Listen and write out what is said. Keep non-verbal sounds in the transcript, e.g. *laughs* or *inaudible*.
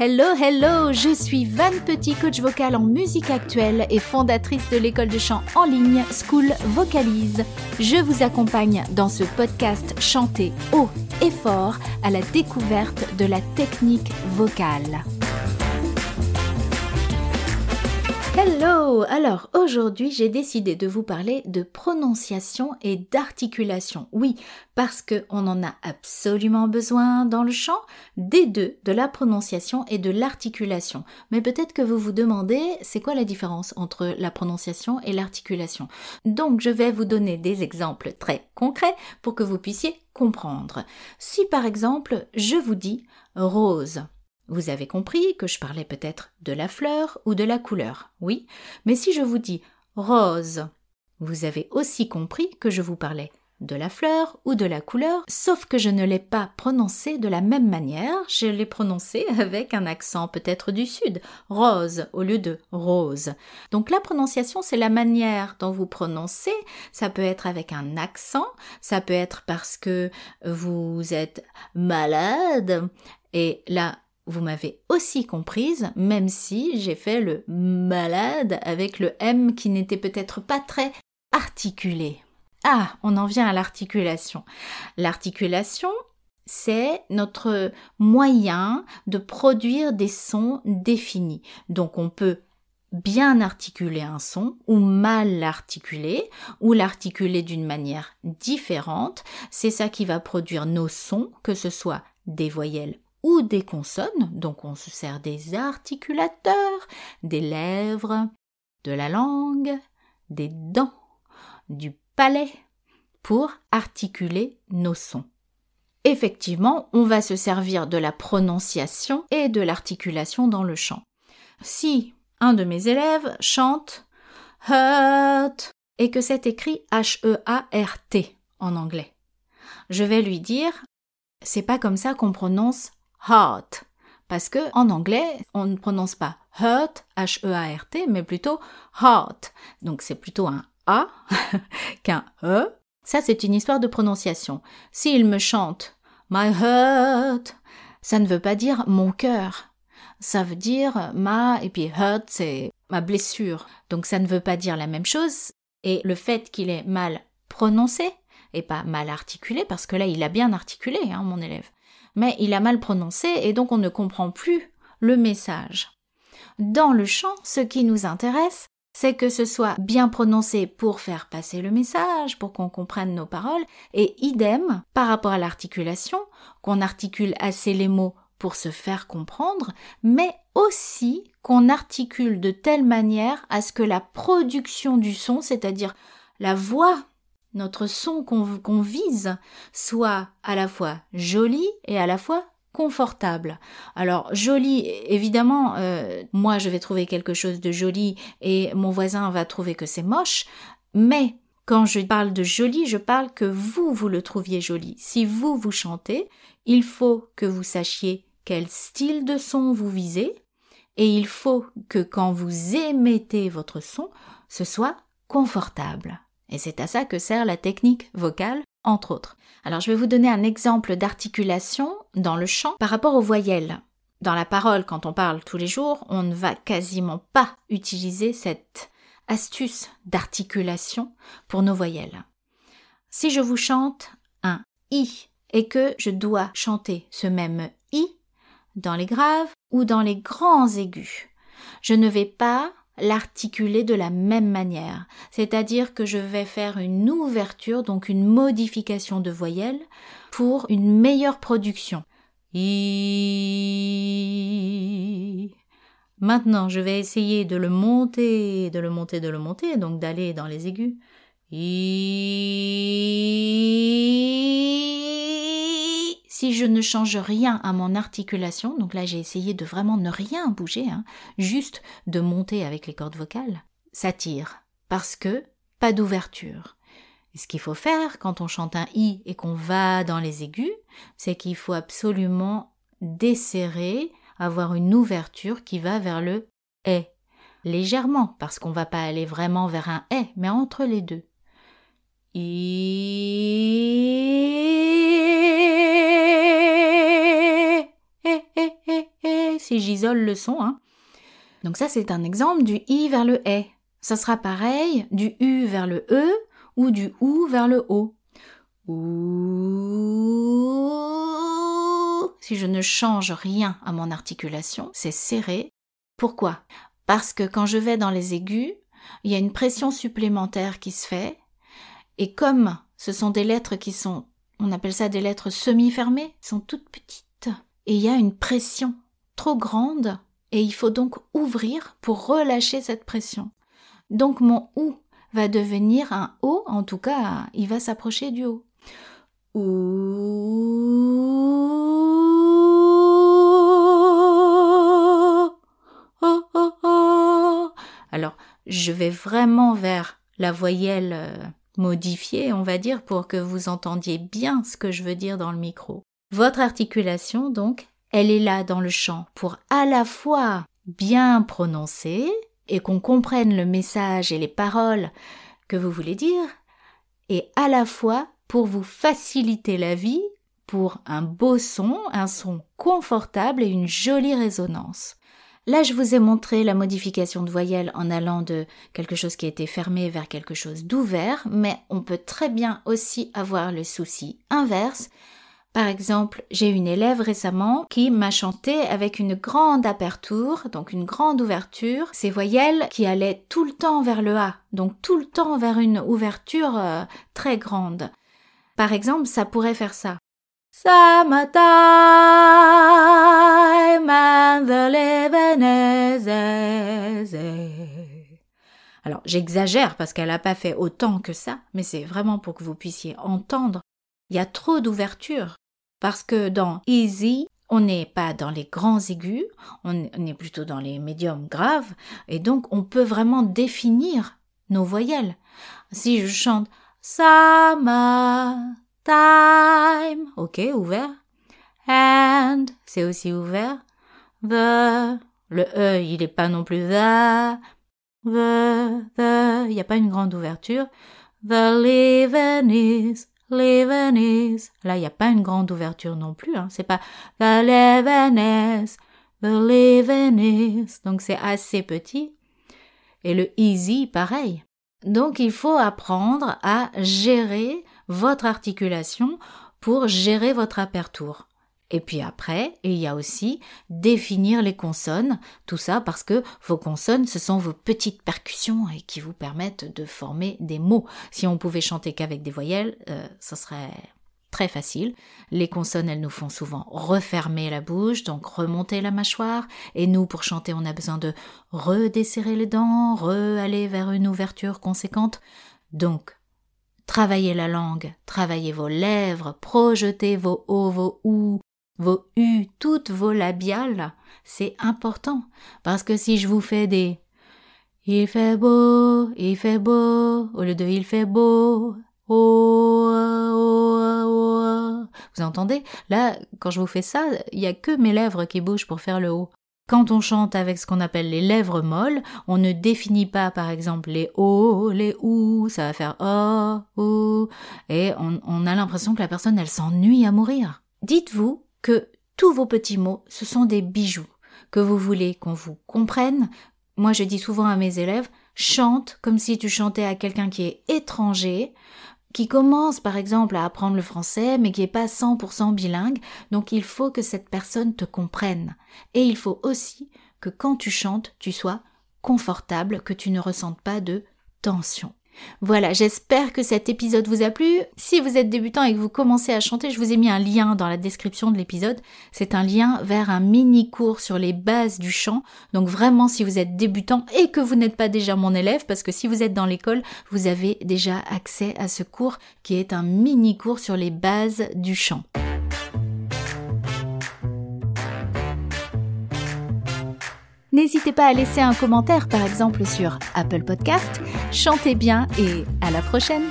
Hello, hello, je suis Van Petit, coach vocal en musique actuelle et fondatrice de l'école de chant en ligne School Vocalise. Je vous accompagne dans ce podcast chanté haut et fort à la découverte de la technique vocale. Hello Alors aujourd'hui j'ai décidé de vous parler de prononciation et d'articulation. Oui, parce qu'on en a absolument besoin dans le chant, des deux, de la prononciation et de l'articulation. Mais peut-être que vous vous demandez c'est quoi la différence entre la prononciation et l'articulation? Donc je vais vous donner des exemples très concrets pour que vous puissiez comprendre. Si par exemple je vous dis rose, vous avez compris que je parlais peut-être de la fleur ou de la couleur, oui, mais si je vous dis rose, vous avez aussi compris que je vous parlais de la fleur ou de la couleur, sauf que je ne l'ai pas prononcé de la même manière, je l'ai prononcé *laughs* avec un accent peut-être du sud, rose au lieu de rose. Donc la prononciation, c'est la manière dont vous prononcez, ça peut être avec un accent, ça peut être parce que vous êtes malade, et là, vous m'avez aussi comprise, même si j'ai fait le malade avec le M qui n'était peut-être pas très articulé. Ah, on en vient à l'articulation. L'articulation, c'est notre moyen de produire des sons définis. Donc on peut bien articuler un son ou mal l'articuler ou l'articuler d'une manière différente. C'est ça qui va produire nos sons, que ce soit des voyelles ou des consonnes, donc on se sert des articulateurs, des lèvres, de la langue, des dents, du palais, pour articuler nos sons. Effectivement, on va se servir de la prononciation et de l'articulation dans le chant. Si un de mes élèves chante hurt et que c'est écrit H-E-A-R-T en anglais, je vais lui dire c'est pas comme ça qu'on prononce heart. Parce que en anglais, on ne prononce pas hurt, H-E-A-R-T, mais plutôt heart. Donc c'est plutôt un A *laughs* qu'un E. Ça, c'est une histoire de prononciation. S'il me chante my heart, ça ne veut pas dire mon cœur. Ça veut dire ma, et puis hurt, c'est ma blessure. Donc ça ne veut pas dire la même chose. Et le fait qu'il est mal prononcé, et pas mal articulé, parce que là, il a bien articulé, hein, mon élève mais il a mal prononcé et donc on ne comprend plus le message. Dans le chant, ce qui nous intéresse, c'est que ce soit bien prononcé pour faire passer le message, pour qu'on comprenne nos paroles, et idem par rapport à l'articulation, qu'on articule assez les mots pour se faire comprendre, mais aussi qu'on articule de telle manière à ce que la production du son, c'est-à-dire la voix notre son qu'on vise soit à la fois joli et à la fois confortable. Alors joli, évidemment, euh, moi je vais trouver quelque chose de joli et mon voisin va trouver que c'est moche, mais quand je parle de joli, je parle que vous, vous le trouviez joli. Si vous, vous chantez, il faut que vous sachiez quel style de son vous visez, et il faut que quand vous émettez votre son, ce soit confortable. Et c'est à ça que sert la technique vocale, entre autres. Alors je vais vous donner un exemple d'articulation dans le chant par rapport aux voyelles. Dans la parole, quand on parle tous les jours, on ne va quasiment pas utiliser cette astuce d'articulation pour nos voyelles. Si je vous chante un i et que je dois chanter ce même i dans les graves ou dans les grands aigus, je ne vais pas l'articuler de la même manière, c'est-à-dire que je vais faire une ouverture, donc une modification de voyelle pour une meilleure production. I... Maintenant, je vais essayer de le monter, de le monter, de le monter, donc d'aller dans les aigus. Si je ne change rien à mon articulation, donc là j'ai essayé de vraiment ne rien bouger, hein, juste de monter avec les cordes vocales, ça tire. Parce que pas d'ouverture. ce qu'il faut faire quand on chante un i et qu'on va dans les aigus, c'est qu'il faut absolument desserrer, avoir une ouverture qui va vers le et. Légèrement, parce qu'on va pas aller vraiment vers un et, mais entre les deux. I j'isole le son. Hein. Donc ça, c'est un exemple du I vers le E. Ça sera pareil du U vers le E ou du OU vers le O. Si je ne change rien à mon articulation, c'est serré. Pourquoi? Parce que quand je vais dans les aigus, il y a une pression supplémentaire qui se fait. Et comme ce sont des lettres qui sont, on appelle ça des lettres semi-fermées, sont toutes petites. Et il y a une pression trop grande et il faut donc ouvrir pour relâcher cette pression. Donc mon OU va devenir un O, en tout cas, il va s'approcher du O. Alors, je vais vraiment vers la voyelle euh, modifiée, on va dire, pour que vous entendiez bien ce que je veux dire dans le micro. Votre articulation, donc, elle est là dans le chant pour à la fois bien prononcer et qu'on comprenne le message et les paroles que vous voulez dire, et à la fois pour vous faciliter la vie pour un beau son, un son confortable et une jolie résonance. Là, je vous ai montré la modification de voyelle en allant de quelque chose qui était fermé vers quelque chose d'ouvert, mais on peut très bien aussi avoir le souci inverse. Par exemple, j'ai une élève récemment qui m'a chanté avec une grande aperture, donc une grande ouverture, ces voyelles qui allaient tout le temps vers le A, donc tout le temps vers une ouverture euh, très grande. Par exemple, ça pourrait faire ça. Alors, j'exagère parce qu'elle n'a pas fait autant que ça, mais c'est vraiment pour que vous puissiez entendre. Il y a trop d'ouverture. Parce que dans Easy, on n'est pas dans les grands aigus, on est plutôt dans les médiums graves, et donc on peut vraiment définir nos voyelles. Si je chante Summer time. Ok, ouvert. And, c'est aussi ouvert. The, le E, il n'est pas non plus the. The, the, il n'y a pas une grande ouverture. The living is, Là, il n'y a pas une grande ouverture non plus. Hein. C'est pas the is, the is. Donc c'est assez petit. Et le easy, pareil. Donc il faut apprendre à gérer votre articulation pour gérer votre aperture. Et puis après, il y a aussi définir les consonnes, tout ça parce que vos consonnes, ce sont vos petites percussions et qui vous permettent de former des mots. Si on pouvait chanter qu'avec des voyelles, euh, ça serait très facile. Les consonnes, elles nous font souvent refermer la bouche, donc remonter la mâchoire. Et nous, pour chanter, on a besoin de redesserrer les dents, re-aller vers une ouverture conséquente. Donc, Travaillez la langue, travaillez vos lèvres, projetez vos O, vos OU, vos U, toutes vos labiales. C'est important parce que si je vous fais des il fait beau, il fait beau, au lieu de il fait beau, oh, oh, oh, vous entendez? Là, quand je vous fais ça, il n'y a que mes lèvres qui bougent pour faire le O. Quand on chante avec ce qu'on appelle les lèvres molles, on ne définit pas par exemple les O, les OU, ça va faire O, OU, et on a l'impression que la personne elle s'ennuie à mourir. Dites-vous que tous vos petits mots, ce sont des bijoux, que vous voulez qu'on vous comprenne. Moi je dis souvent à mes élèves, chante comme si tu chantais à quelqu'un qui est étranger, qui commence par exemple à apprendre le français mais qui n'est pas 100% bilingue, donc il faut que cette personne te comprenne. Et il faut aussi que quand tu chantes, tu sois confortable, que tu ne ressentes pas de tension. Voilà, j'espère que cet épisode vous a plu. Si vous êtes débutant et que vous commencez à chanter, je vous ai mis un lien dans la description de l'épisode. C'est un lien vers un mini cours sur les bases du chant. Donc vraiment, si vous êtes débutant et que vous n'êtes pas déjà mon élève, parce que si vous êtes dans l'école, vous avez déjà accès à ce cours qui est un mini cours sur les bases du chant. N'hésitez pas à laisser un commentaire par exemple sur Apple Podcast. Chantez bien et à la prochaine